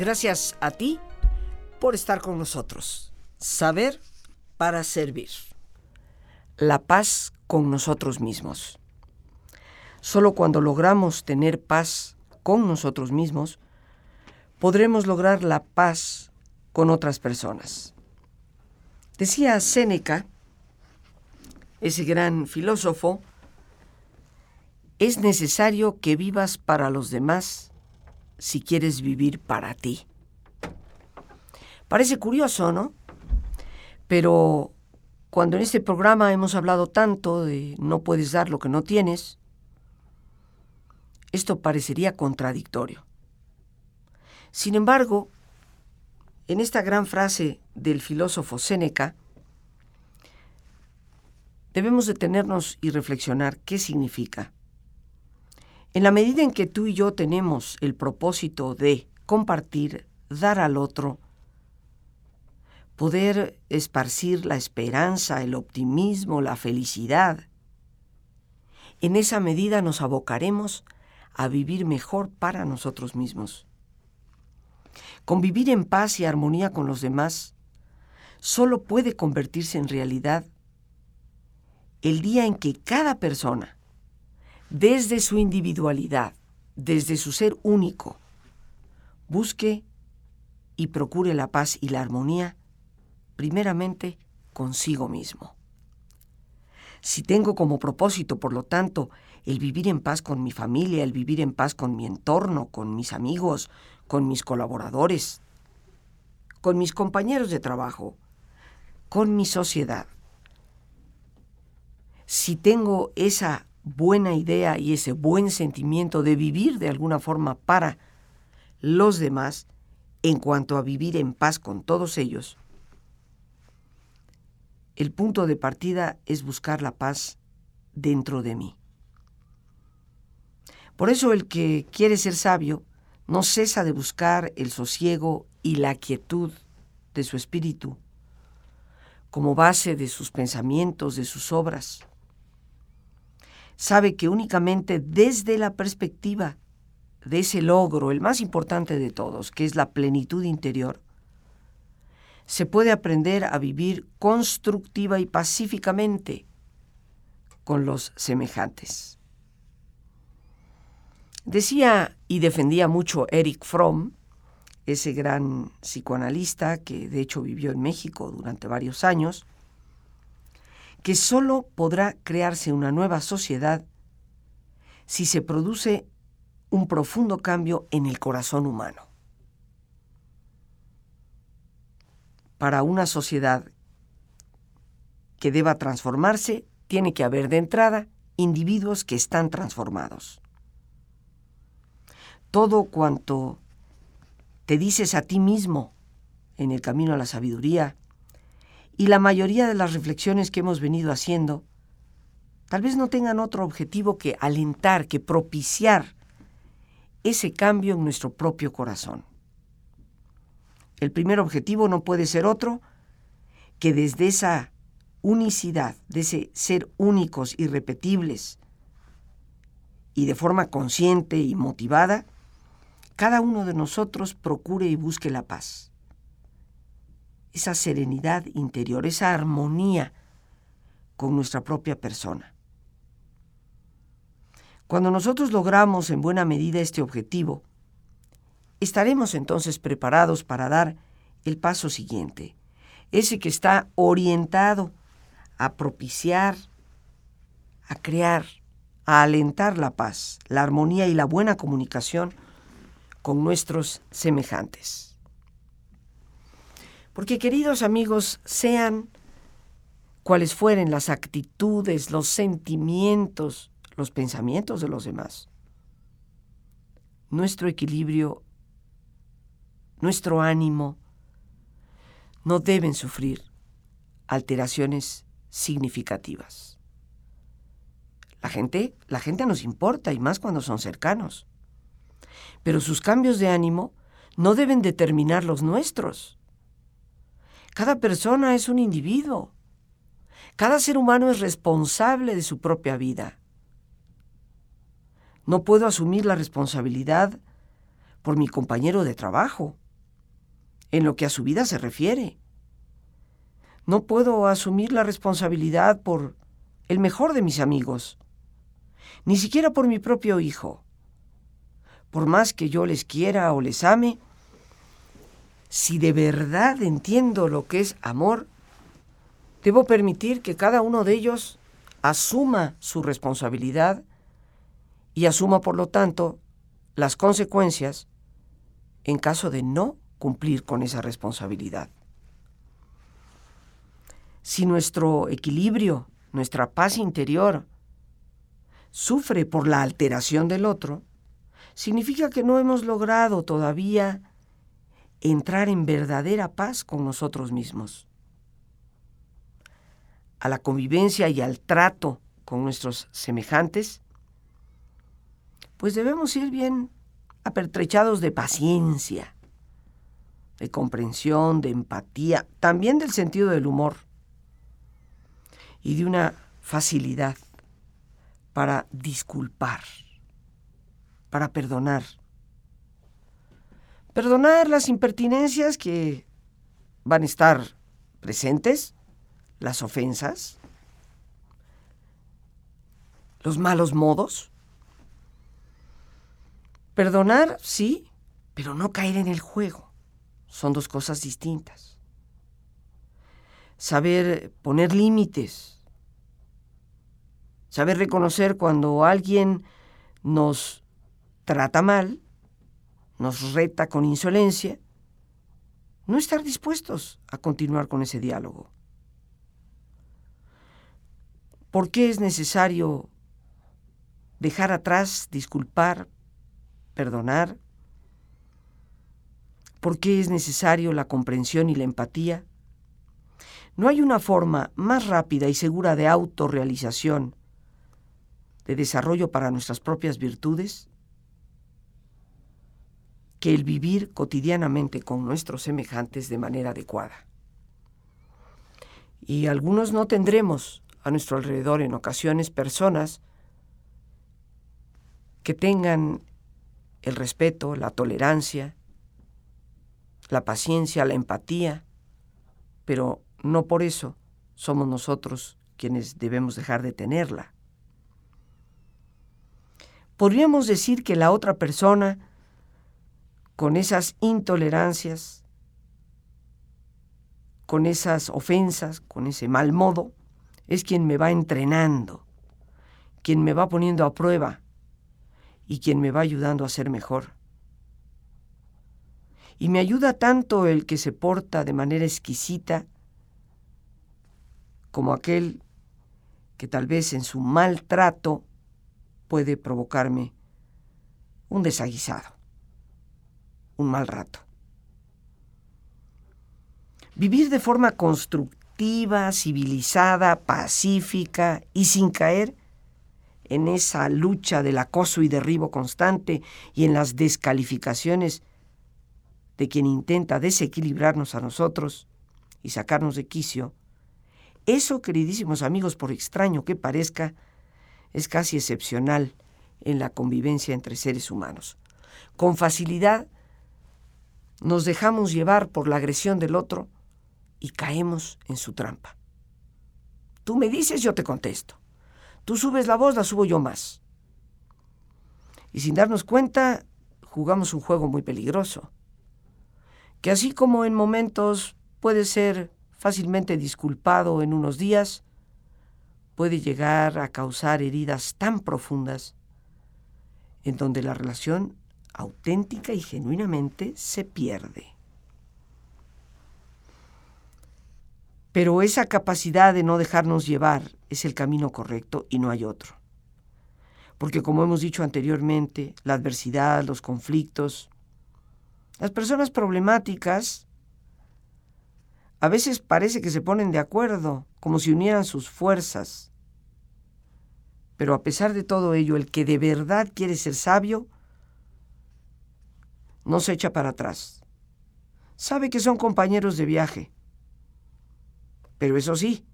Gracias a ti por estar con nosotros. Saber para servir. La paz con nosotros mismos. Solo cuando logramos tener paz con nosotros mismos, podremos lograr la paz con otras personas. Decía Séneca, ese gran filósofo, es necesario que vivas para los demás si quieres vivir para ti. Parece curioso, ¿no? Pero cuando en este programa hemos hablado tanto de no puedes dar lo que no tienes, esto parecería contradictorio. Sin embargo, en esta gran frase del filósofo Séneca, debemos detenernos y reflexionar qué significa. En la medida en que tú y yo tenemos el propósito de compartir, dar al otro, poder esparcir la esperanza, el optimismo, la felicidad, en esa medida nos abocaremos a vivir mejor para nosotros mismos. Convivir en paz y armonía con los demás solo puede convertirse en realidad el día en que cada persona, desde su individualidad, desde su ser único, busque y procure la paz y la armonía, primeramente consigo mismo. Si tengo como propósito, por lo tanto, el vivir en paz con mi familia, el vivir en paz con mi entorno, con mis amigos, con mis colaboradores, con mis compañeros de trabajo, con mi sociedad. Si tengo esa buena idea y ese buen sentimiento de vivir de alguna forma para los demás, en cuanto a vivir en paz con todos ellos, el punto de partida es buscar la paz dentro de mí. Por eso el que quiere ser sabio no cesa de buscar el sosiego y la quietud de su espíritu como base de sus pensamientos, de sus obras. Sabe que únicamente desde la perspectiva de ese logro, el más importante de todos, que es la plenitud interior, se puede aprender a vivir constructiva y pacíficamente con los semejantes. Decía y defendía mucho Eric Fromm, ese gran psicoanalista que de hecho vivió en México durante varios años, que solo podrá crearse una nueva sociedad si se produce un profundo cambio en el corazón humano. Para una sociedad que deba transformarse, tiene que haber de entrada individuos que están transformados todo cuanto te dices a ti mismo en el camino a la sabiduría y la mayoría de las reflexiones que hemos venido haciendo tal vez no tengan otro objetivo que alentar, que propiciar ese cambio en nuestro propio corazón. El primer objetivo no puede ser otro que desde esa unicidad, de ese ser únicos, irrepetibles, y de forma consciente y motivada, cada uno de nosotros procure y busque la paz. Esa serenidad interior, esa armonía con nuestra propia persona. Cuando nosotros logramos en buena medida este objetivo, estaremos entonces preparados para dar el paso siguiente, ese que está orientado a propiciar, a crear, a alentar la paz, la armonía y la buena comunicación con nuestros semejantes. Porque queridos amigos, sean cuales fueren las actitudes, los sentimientos, los pensamientos de los demás, nuestro equilibrio, nuestro ánimo, no deben sufrir alteraciones significativas. La gente, la gente nos importa y más cuando son cercanos pero sus cambios de ánimo no deben determinar los nuestros. Cada persona es un individuo. Cada ser humano es responsable de su propia vida. No puedo asumir la responsabilidad por mi compañero de trabajo, en lo que a su vida se refiere. No puedo asumir la responsabilidad por el mejor de mis amigos, ni siquiera por mi propio hijo. Por más que yo les quiera o les ame, si de verdad entiendo lo que es amor, debo permitir que cada uno de ellos asuma su responsabilidad y asuma, por lo tanto, las consecuencias en caso de no cumplir con esa responsabilidad. Si nuestro equilibrio, nuestra paz interior, sufre por la alteración del otro, significa que no hemos logrado todavía entrar en verdadera paz con nosotros mismos. A la convivencia y al trato con nuestros semejantes, pues debemos ir bien apertrechados de paciencia, de comprensión, de empatía, también del sentido del humor y de una facilidad para disculpar, para perdonar. Perdonar las impertinencias que van a estar presentes, las ofensas, los malos modos. Perdonar, sí, pero no caer en el juego. Son dos cosas distintas. Saber poner límites, Saber reconocer cuando alguien nos trata mal, nos reta con insolencia, no estar dispuestos a continuar con ese diálogo. ¿Por qué es necesario dejar atrás, disculpar, perdonar? ¿Por qué es necesario la comprensión y la empatía? No hay una forma más rápida y segura de autorrealización de desarrollo para nuestras propias virtudes que el vivir cotidianamente con nuestros semejantes de manera adecuada. Y algunos no tendremos a nuestro alrededor en ocasiones personas que tengan el respeto, la tolerancia, la paciencia, la empatía, pero no por eso somos nosotros quienes debemos dejar de tenerla podríamos decir que la otra persona, con esas intolerancias, con esas ofensas, con ese mal modo, es quien me va entrenando, quien me va poniendo a prueba y quien me va ayudando a ser mejor. Y me ayuda tanto el que se porta de manera exquisita como aquel que tal vez en su maltrato puede provocarme un desaguisado, un mal rato. Vivir de forma constructiva, civilizada, pacífica y sin caer en esa lucha del acoso y derribo constante y en las descalificaciones de quien intenta desequilibrarnos a nosotros y sacarnos de quicio, eso, queridísimos amigos, por extraño que parezca, es casi excepcional en la convivencia entre seres humanos. Con facilidad nos dejamos llevar por la agresión del otro y caemos en su trampa. Tú me dices, yo te contesto. Tú subes la voz, la subo yo más. Y sin darnos cuenta, jugamos un juego muy peligroso, que así como en momentos puede ser fácilmente disculpado en unos días, puede llegar a causar heridas tan profundas en donde la relación auténtica y genuinamente se pierde. Pero esa capacidad de no dejarnos llevar es el camino correcto y no hay otro. Porque como hemos dicho anteriormente, la adversidad, los conflictos, las personas problemáticas, a veces parece que se ponen de acuerdo, como si unieran sus fuerzas pero a pesar de todo ello, el que de verdad quiere ser sabio, no se echa para atrás. Sabe que son compañeros de viaje. Pero eso sí,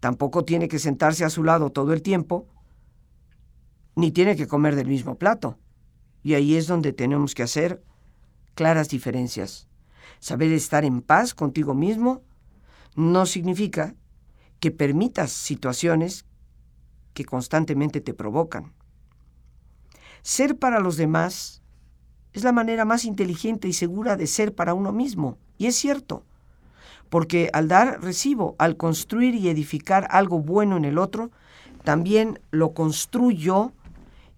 tampoco tiene que sentarse a su lado todo el tiempo, ni tiene que comer del mismo plato. Y ahí es donde tenemos que hacer claras diferencias. Saber estar en paz contigo mismo no significa que permitas situaciones que constantemente te provocan. Ser para los demás es la manera más inteligente y segura de ser para uno mismo. Y es cierto, porque al dar recibo, al construir y edificar algo bueno en el otro, también lo construyo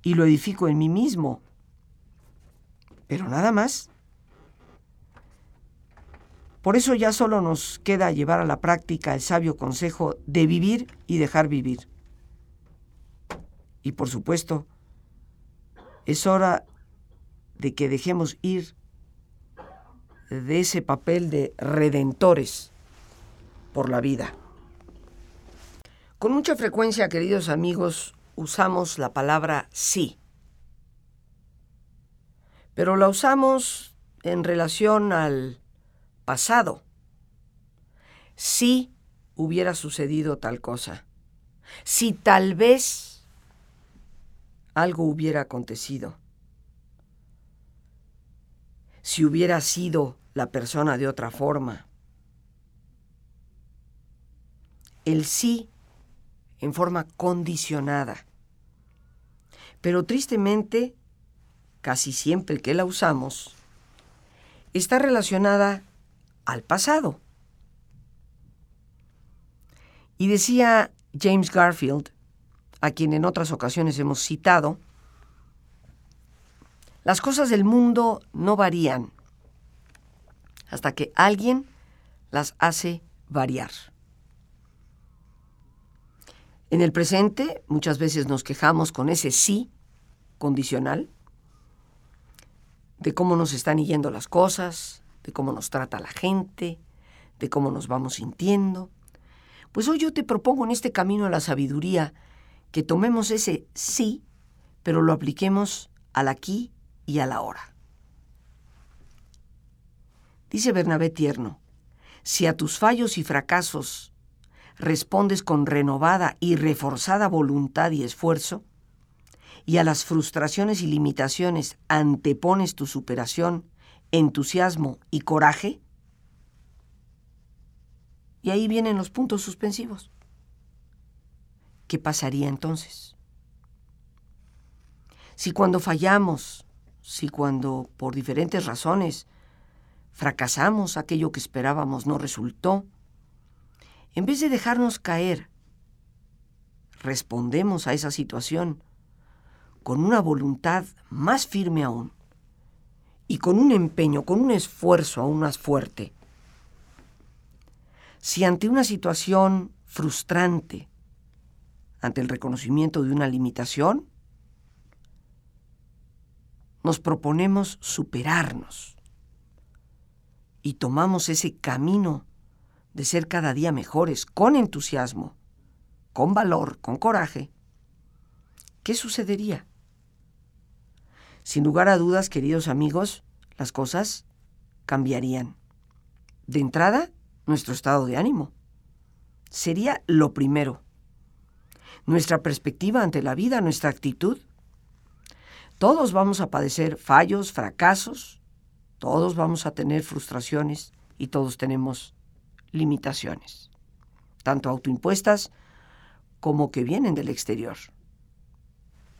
y lo edifico en mí mismo. Pero nada más. Por eso ya solo nos queda llevar a la práctica el sabio consejo de vivir y dejar vivir. Y por supuesto, es hora de que dejemos ir de ese papel de redentores por la vida. Con mucha frecuencia, queridos amigos, usamos la palabra sí, pero la usamos en relación al pasado. Si hubiera sucedido tal cosa, si tal vez algo hubiera acontecido, si hubiera sido la persona de otra forma. El sí en forma condicionada. Pero tristemente, casi siempre que la usamos, está relacionada al pasado. Y decía James Garfield, a quien en otras ocasiones hemos citado, las cosas del mundo no varían hasta que alguien las hace variar. En el presente muchas veces nos quejamos con ese sí condicional de cómo nos están yendo las cosas, de cómo nos trata la gente, de cómo nos vamos sintiendo. Pues hoy yo te propongo en este camino a la sabiduría que tomemos ese sí, pero lo apliquemos al aquí y a la hora. Dice Bernabé Tierno, si a tus fallos y fracasos respondes con renovada y reforzada voluntad y esfuerzo, y a las frustraciones y limitaciones antepones tu superación, entusiasmo y coraje, y ahí vienen los puntos suspensivos. ¿Qué pasaría entonces? Si cuando fallamos, si cuando por diferentes razones fracasamos, aquello que esperábamos no resultó, en vez de dejarnos caer, respondemos a esa situación con una voluntad más firme aún y con un empeño, con un esfuerzo aún más fuerte. Si ante una situación frustrante, ante el reconocimiento de una limitación, nos proponemos superarnos y tomamos ese camino de ser cada día mejores, con entusiasmo, con valor, con coraje, ¿qué sucedería? Sin lugar a dudas, queridos amigos, las cosas cambiarían. De entrada, nuestro estado de ánimo. Sería lo primero. Nuestra perspectiva ante la vida, nuestra actitud, todos vamos a padecer fallos, fracasos, todos vamos a tener frustraciones y todos tenemos limitaciones, tanto autoimpuestas como que vienen del exterior,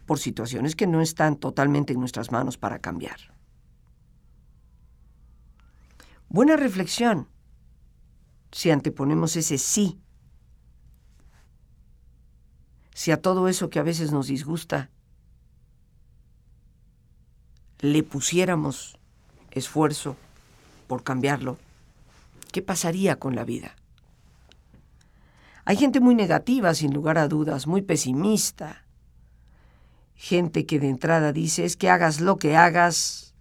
por situaciones que no están totalmente en nuestras manos para cambiar. Buena reflexión si anteponemos ese sí, si a todo eso que a veces nos disgusta le pusiéramos esfuerzo por cambiarlo, ¿qué pasaría con la vida? Hay gente muy negativa, sin lugar a dudas, muy pesimista. Gente que de entrada dice es que hagas lo que hagas.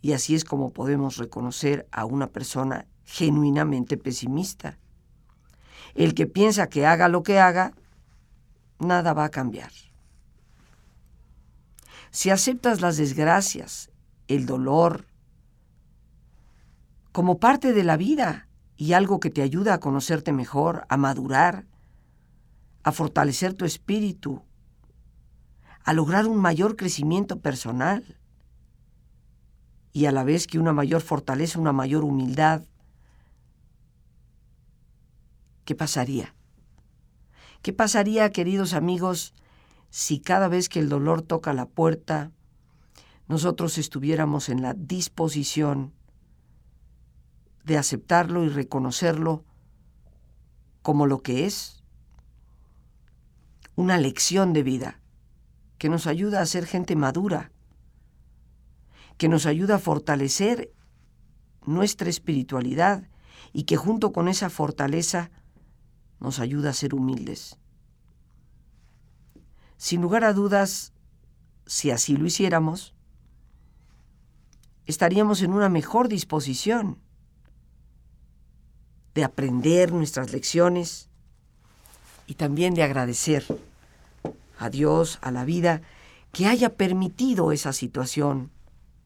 Y así es como podemos reconocer a una persona genuinamente pesimista. El que piensa que haga lo que haga, nada va a cambiar. Si aceptas las desgracias, el dolor, como parte de la vida y algo que te ayuda a conocerte mejor, a madurar, a fortalecer tu espíritu, a lograr un mayor crecimiento personal. y a la vez que una mayor fortaleza, una mayor humildad, ¿qué pasaría? ¿Qué pasaría, queridos amigos, si cada vez que el dolor toca la puerta, nosotros estuviéramos en la disposición de aceptarlo y reconocerlo como lo que es, una lección de vida que nos ayuda a ser gente madura, que nos ayuda a fortalecer nuestra espiritualidad y que junto con esa fortaleza nos ayuda a ser humildes. Sin lugar a dudas, si así lo hiciéramos, estaríamos en una mejor disposición de aprender nuestras lecciones y también de agradecer a Dios, a la vida, que haya permitido esa situación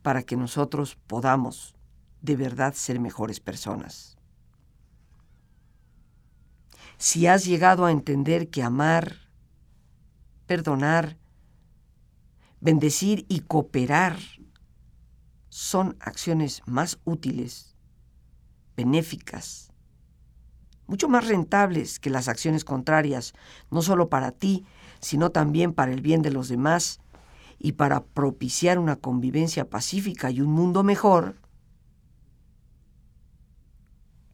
para que nosotros podamos de verdad ser mejores personas. Si has llegado a entender que amar, perdonar, bendecir y cooperar son acciones más útiles, benéficas, mucho más rentables que las acciones contrarias, no solo para ti, sino también para el bien de los demás y para propiciar una convivencia pacífica y un mundo mejor,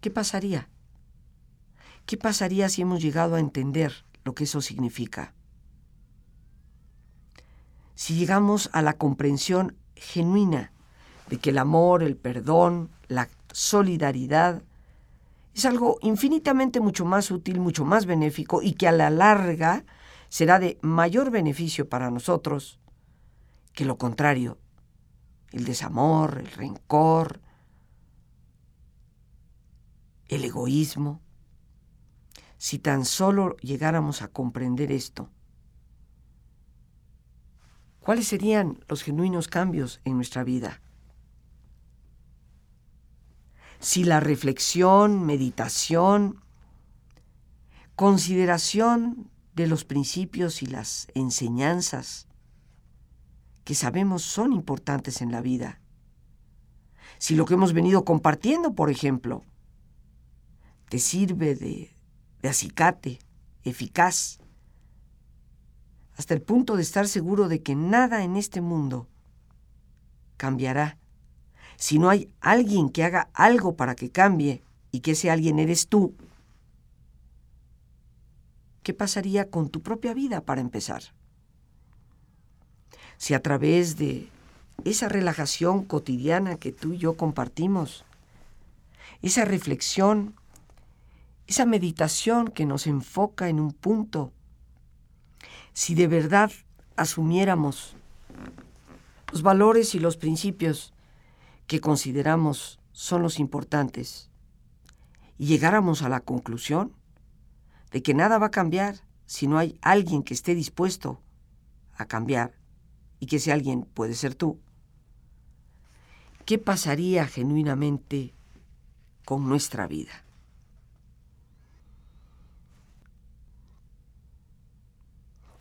¿qué pasaría? ¿Qué pasaría si hemos llegado a entender lo que eso significa? Si llegamos a la comprensión genuina de que el amor, el perdón, la solidaridad es algo infinitamente mucho más útil, mucho más benéfico y que a la larga será de mayor beneficio para nosotros que lo contrario, el desamor, el rencor, el egoísmo. Si tan solo llegáramos a comprender esto, ¿cuáles serían los genuinos cambios en nuestra vida? Si la reflexión, meditación, consideración de los principios y las enseñanzas que sabemos son importantes en la vida. Si lo que hemos venido compartiendo, por ejemplo, te sirve de, de acicate eficaz, hasta el punto de estar seguro de que nada en este mundo cambiará si no hay alguien que haga algo para que cambie y que ese alguien eres tú, ¿Qué pasaría con tu propia vida para empezar? Si a través de esa relajación cotidiana que tú y yo compartimos, esa reflexión, esa meditación que nos enfoca en un punto, si de verdad asumiéramos los valores y los principios que consideramos son los importantes y llegáramos a la conclusión de que nada va a cambiar si no hay alguien que esté dispuesto a cambiar y que ese alguien puede ser tú. ¿Qué pasaría genuinamente con nuestra vida?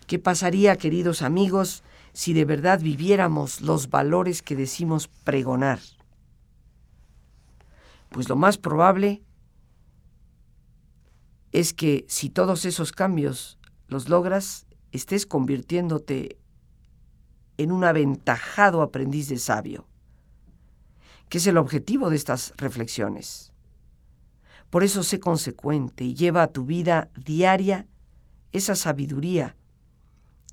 ¿Qué pasaría, queridos amigos, si de verdad viviéramos los valores que decimos pregonar? Pues lo más probable es que si todos esos cambios los logras, estés convirtiéndote en un aventajado aprendiz de sabio, que es el objetivo de estas reflexiones. Por eso sé consecuente y lleva a tu vida diaria esa sabiduría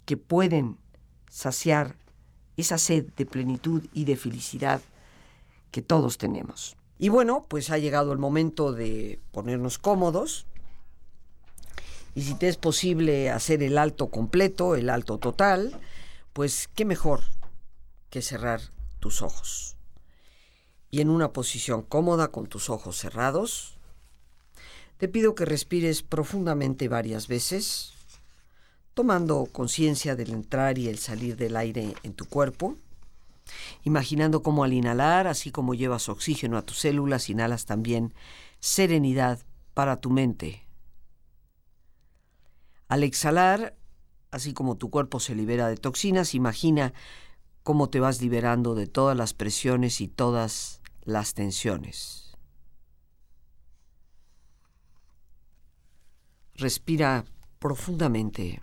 que pueden saciar esa sed de plenitud y de felicidad que todos tenemos. Y bueno, pues ha llegado el momento de ponernos cómodos, y si te es posible hacer el alto completo, el alto total, pues qué mejor que cerrar tus ojos. Y en una posición cómoda con tus ojos cerrados, te pido que respires profundamente varias veces, tomando conciencia del entrar y el salir del aire en tu cuerpo, imaginando cómo al inhalar, así como llevas oxígeno a tus células, inhalas también serenidad para tu mente al exhalar, así como tu cuerpo se libera de toxinas, imagina cómo te vas liberando de todas las presiones y todas las tensiones. Respira profundamente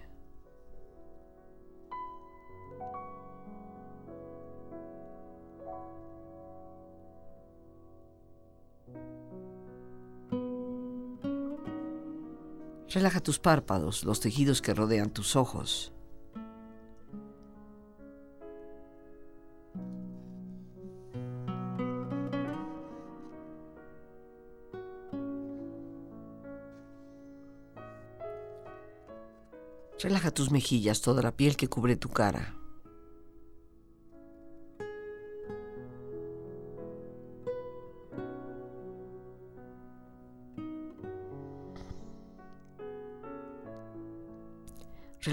Relaja tus párpados, los tejidos que rodean tus ojos. Relaja tus mejillas, toda la piel que cubre tu cara.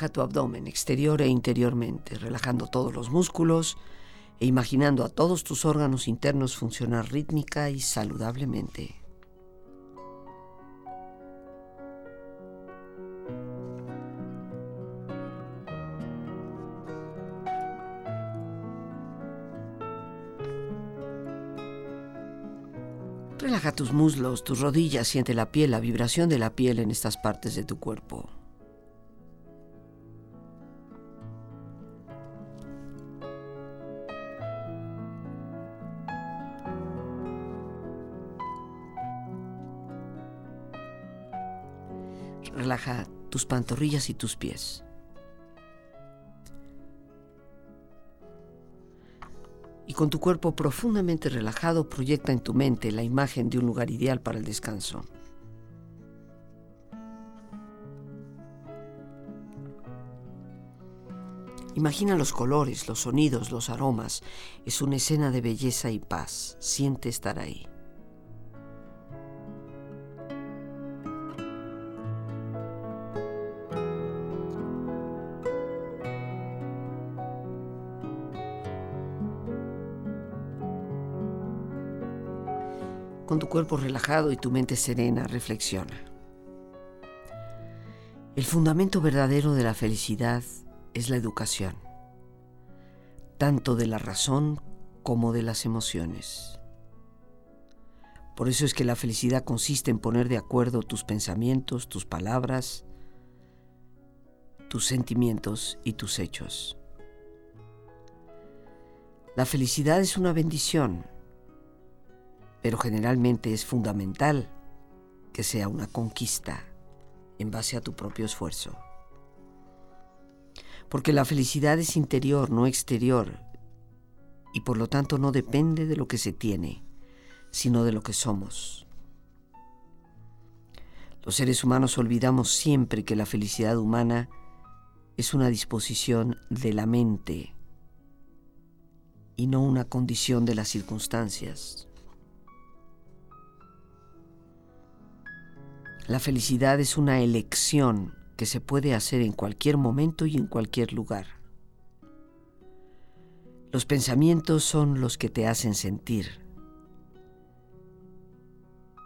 Relaja tu abdomen exterior e interiormente, relajando todos los músculos e imaginando a todos tus órganos internos funcionar rítmica y saludablemente. Relaja tus muslos, tus rodillas, siente la piel, la vibración de la piel en estas partes de tu cuerpo. Tus pantorrillas y tus pies. Y con tu cuerpo profundamente relajado proyecta en tu mente la imagen de un lugar ideal para el descanso. Imagina los colores, los sonidos, los aromas. Es una escena de belleza y paz. Siente estar ahí. Con tu cuerpo relajado y tu mente serena, reflexiona. El fundamento verdadero de la felicidad es la educación, tanto de la razón como de las emociones. Por eso es que la felicidad consiste en poner de acuerdo tus pensamientos, tus palabras, tus sentimientos y tus hechos. La felicidad es una bendición pero generalmente es fundamental que sea una conquista en base a tu propio esfuerzo. Porque la felicidad es interior, no exterior, y por lo tanto no depende de lo que se tiene, sino de lo que somos. Los seres humanos olvidamos siempre que la felicidad humana es una disposición de la mente y no una condición de las circunstancias. La felicidad es una elección que se puede hacer en cualquier momento y en cualquier lugar. Los pensamientos son los que te hacen sentir.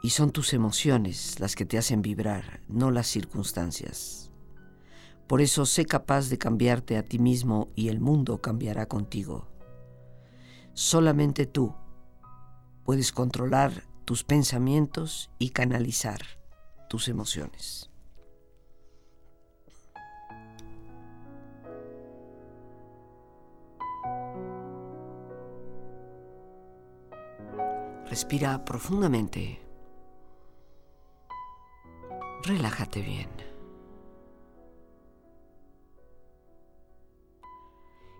Y son tus emociones las que te hacen vibrar, no las circunstancias. Por eso sé capaz de cambiarte a ti mismo y el mundo cambiará contigo. Solamente tú puedes controlar tus pensamientos y canalizar tus emociones. Respira profundamente. Relájate bien.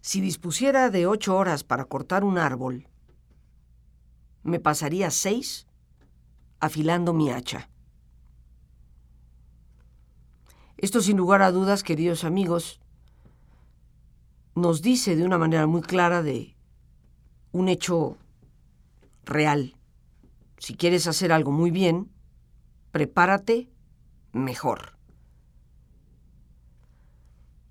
si dispusiera de ocho horas para cortar un árbol, me pasaría seis afilando mi hacha. Esto sin lugar a dudas, queridos amigos, nos dice de una manera muy clara de un hecho real. Si quieres hacer algo muy bien, prepárate mejor.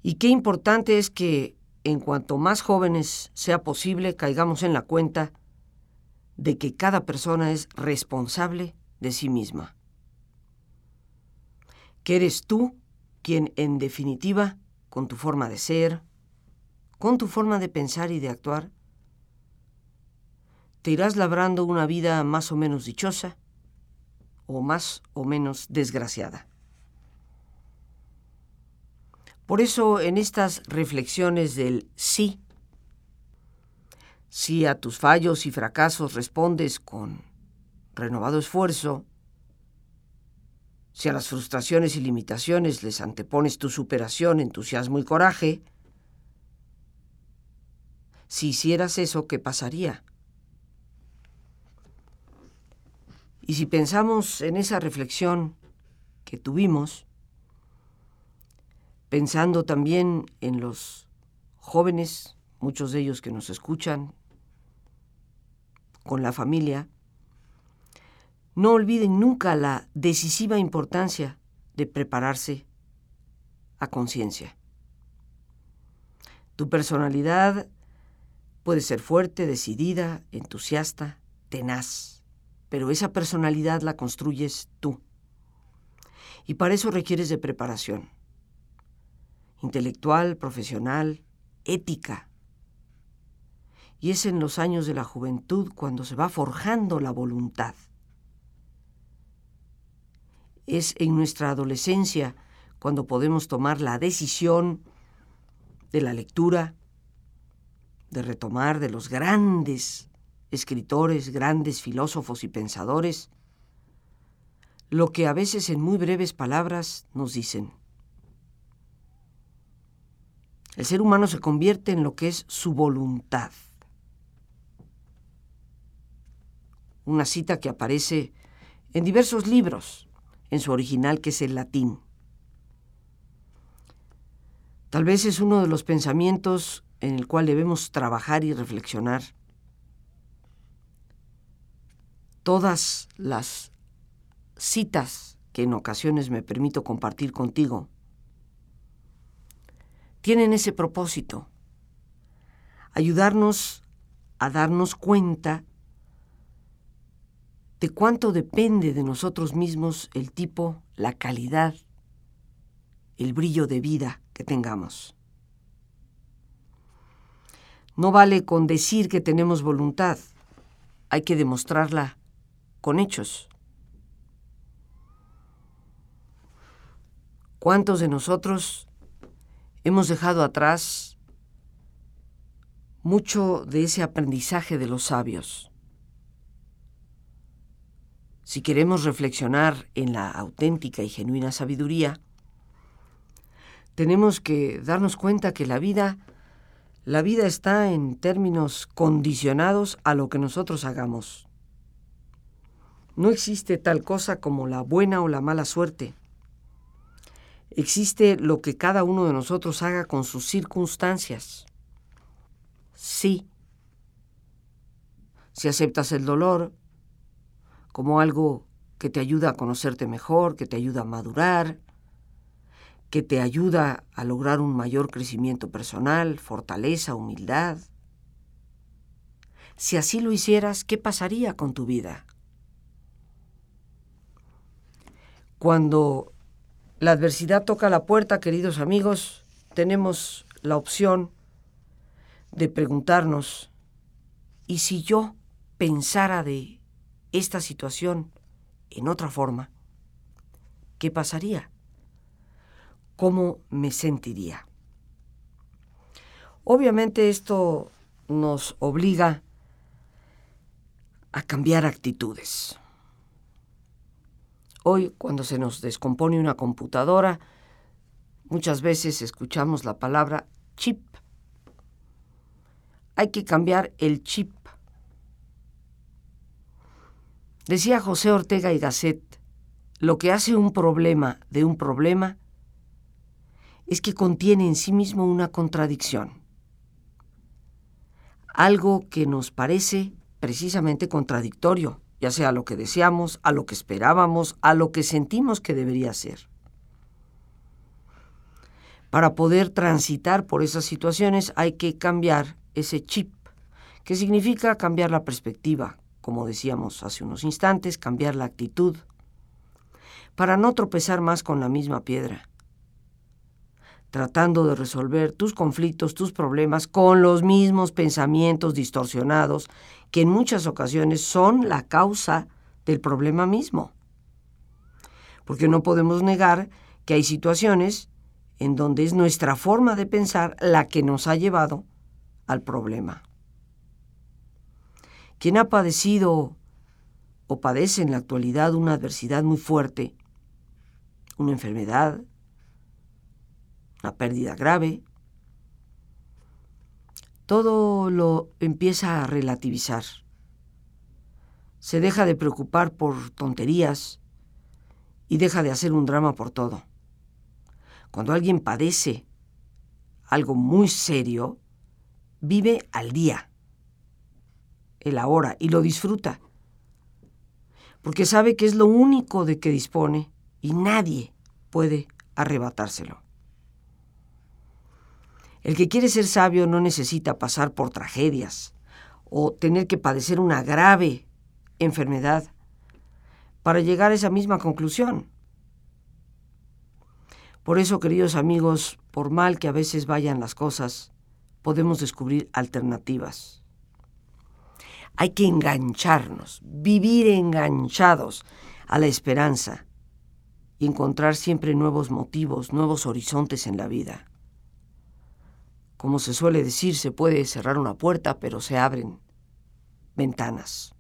Y qué importante es que en cuanto más jóvenes sea posible, caigamos en la cuenta de que cada persona es responsable de sí misma. Que eres tú quien, en definitiva, con tu forma de ser, con tu forma de pensar y de actuar, te irás labrando una vida más o menos dichosa o más o menos desgraciada. Por eso en estas reflexiones del sí, si a tus fallos y fracasos respondes con renovado esfuerzo, si a las frustraciones y limitaciones les antepones tu superación, entusiasmo y coraje, si hicieras eso, ¿qué pasaría? Y si pensamos en esa reflexión que tuvimos, pensando también en los jóvenes, muchos de ellos que nos escuchan, con la familia, no olviden nunca la decisiva importancia de prepararse a conciencia. Tu personalidad puede ser fuerte, decidida, entusiasta, tenaz, pero esa personalidad la construyes tú. Y para eso requieres de preparación intelectual, profesional, ética. Y es en los años de la juventud cuando se va forjando la voluntad. Es en nuestra adolescencia cuando podemos tomar la decisión de la lectura, de retomar de los grandes escritores, grandes filósofos y pensadores, lo que a veces en muy breves palabras nos dicen. El ser humano se convierte en lo que es su voluntad. Una cita que aparece en diversos libros, en su original que es el latín. Tal vez es uno de los pensamientos en el cual debemos trabajar y reflexionar. Todas las citas que en ocasiones me permito compartir contigo tienen ese propósito, ayudarnos a darnos cuenta de cuánto depende de nosotros mismos el tipo, la calidad, el brillo de vida que tengamos. No vale con decir que tenemos voluntad, hay que demostrarla con hechos. ¿Cuántos de nosotros hemos dejado atrás mucho de ese aprendizaje de los sabios. si queremos reflexionar en la auténtica y genuina sabiduría, tenemos que darnos cuenta que la vida, la vida está en términos condicionados a lo que nosotros hagamos. No existe tal cosa como la buena o la mala suerte. Existe lo que cada uno de nosotros haga con sus circunstancias. Sí. Si aceptas el dolor, como algo que te ayuda a conocerte mejor, que te ayuda a madurar, que te ayuda a lograr un mayor crecimiento personal, fortaleza, humildad. Si así lo hicieras, ¿qué pasaría con tu vida? Cuando la adversidad toca la puerta, queridos amigos, tenemos la opción de preguntarnos, ¿y si yo pensara de esta situación en otra forma, ¿qué pasaría? ¿Cómo me sentiría? Obviamente esto nos obliga a cambiar actitudes. Hoy, cuando se nos descompone una computadora, muchas veces escuchamos la palabra chip. Hay que cambiar el chip Decía José Ortega y Gasset, lo que hace un problema de un problema es que contiene en sí mismo una contradicción. Algo que nos parece precisamente contradictorio, ya sea a lo que deseamos, a lo que esperábamos, a lo que sentimos que debería ser. Para poder transitar por esas situaciones hay que cambiar ese chip, que significa cambiar la perspectiva, como decíamos hace unos instantes, cambiar la actitud, para no tropezar más con la misma piedra, tratando de resolver tus conflictos, tus problemas con los mismos pensamientos distorsionados que en muchas ocasiones son la causa del problema mismo. Porque no podemos negar que hay situaciones en donde es nuestra forma de pensar la que nos ha llevado al problema. Quien ha padecido o padece en la actualidad una adversidad muy fuerte, una enfermedad, una pérdida grave, todo lo empieza a relativizar. Se deja de preocupar por tonterías y deja de hacer un drama por todo. Cuando alguien padece algo muy serio, vive al día el ahora y lo disfruta, porque sabe que es lo único de que dispone y nadie puede arrebatárselo. El que quiere ser sabio no necesita pasar por tragedias o tener que padecer una grave enfermedad para llegar a esa misma conclusión. Por eso, queridos amigos, por mal que a veces vayan las cosas, podemos descubrir alternativas. Hay que engancharnos, vivir enganchados a la esperanza y encontrar siempre nuevos motivos, nuevos horizontes en la vida. Como se suele decir, se puede cerrar una puerta, pero se abren ventanas.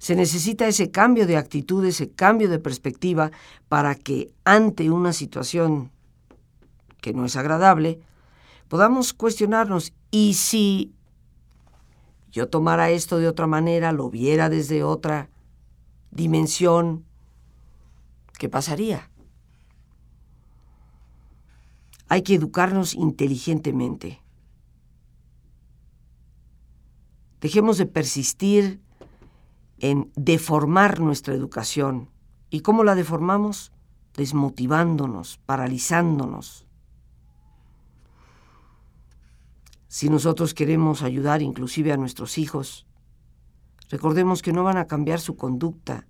Se necesita ese cambio de actitud, ese cambio de perspectiva para que ante una situación que no es agradable, podamos cuestionarnos, ¿y si yo tomara esto de otra manera, lo viera desde otra dimensión, ¿qué pasaría? Hay que educarnos inteligentemente. Dejemos de persistir en deformar nuestra educación. ¿Y cómo la deformamos? Desmotivándonos, paralizándonos. Si nosotros queremos ayudar inclusive a nuestros hijos, recordemos que no van a cambiar su conducta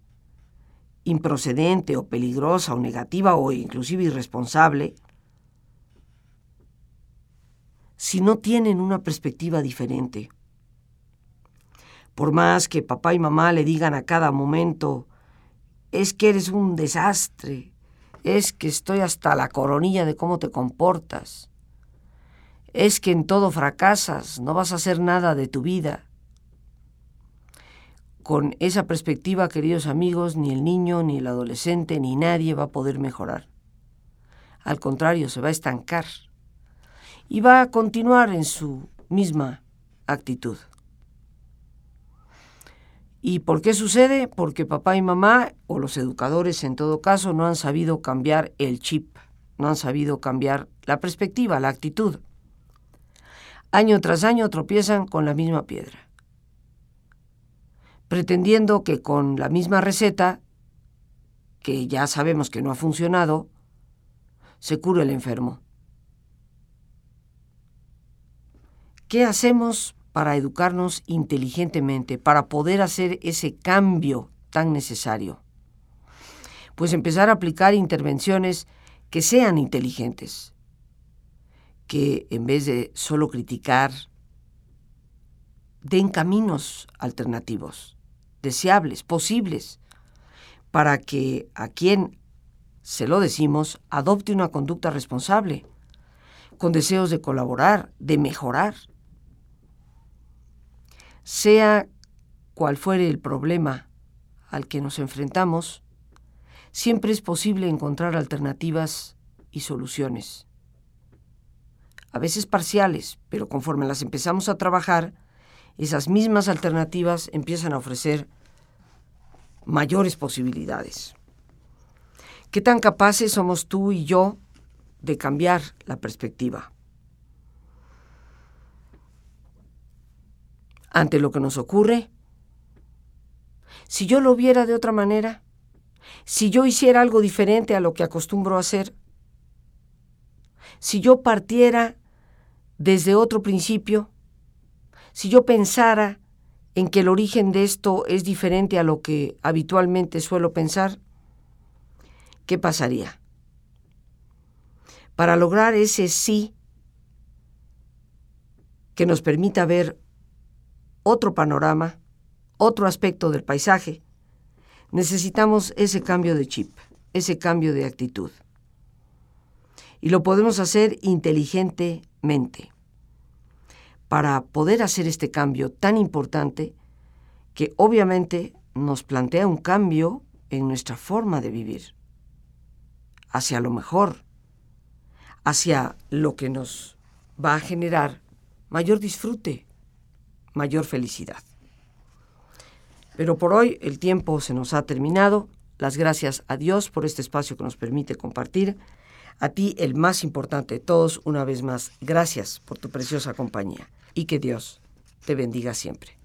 improcedente o peligrosa o negativa o inclusive irresponsable si no tienen una perspectiva diferente. Por más que papá y mamá le digan a cada momento, es que eres un desastre, es que estoy hasta la coronilla de cómo te comportas, es que en todo fracasas, no vas a hacer nada de tu vida. con esa perspectiva, queridos amigos, ni el niño, ni el adolescente, ni nadie va a poder mejorar. Al contrario, se va a estancar y va a continuar en su misma actitud. ¿Y por qué sucede? Porque papá y mamá, o los educadores en todo caso, no han sabido cambiar el chip, no han sabido cambiar la perspectiva, la actitud. Año tras año tropiezan con la misma piedra pretendiendo que con la misma receta, que ya sabemos que no ha funcionado, se cure el enfermo. ¿Qué hacemos para educarnos inteligentemente, para poder hacer ese cambio tan necesario? Pues empezar a aplicar intervenciones que sean inteligentes, que en vez de solo criticar, den caminos alternativos deseables, posibles, para que a quien se lo decimos adopte una conducta responsable, con deseos de colaborar, de mejorar. Sea cual fuere el problema al que nos enfrentamos, siempre es posible encontrar alternativas y soluciones. A veces parciales, pero conforme las empezamos a trabajar, esas mismas alternativas empiezan a ofrecer mayores posibilidades. ¿Qué tan capaces somos tú y yo de cambiar la perspectiva? Ante lo que nos ocurre, si yo lo viera de otra manera, si yo hiciera algo diferente a lo que acostumbro hacer, si yo partiera desde otro principio, si yo pensara en que el origen de esto es diferente a lo que habitualmente suelo pensar, ¿qué pasaría? Para lograr ese sí que nos permita ver otro panorama, otro aspecto del paisaje, necesitamos ese cambio de chip, ese cambio de actitud. Y lo podemos hacer inteligentemente. Para poder hacer este cambio tan importante que obviamente nos plantea un cambio en nuestra forma de vivir, hacia lo mejor, hacia lo que nos va a generar mayor disfrute, mayor felicidad. Pero por hoy el tiempo se nos ha terminado. Las gracias a Dios por este espacio que nos permite compartir. A ti, el más importante de todos, una vez más, gracias por tu preciosa compañía y que Dios te bendiga siempre.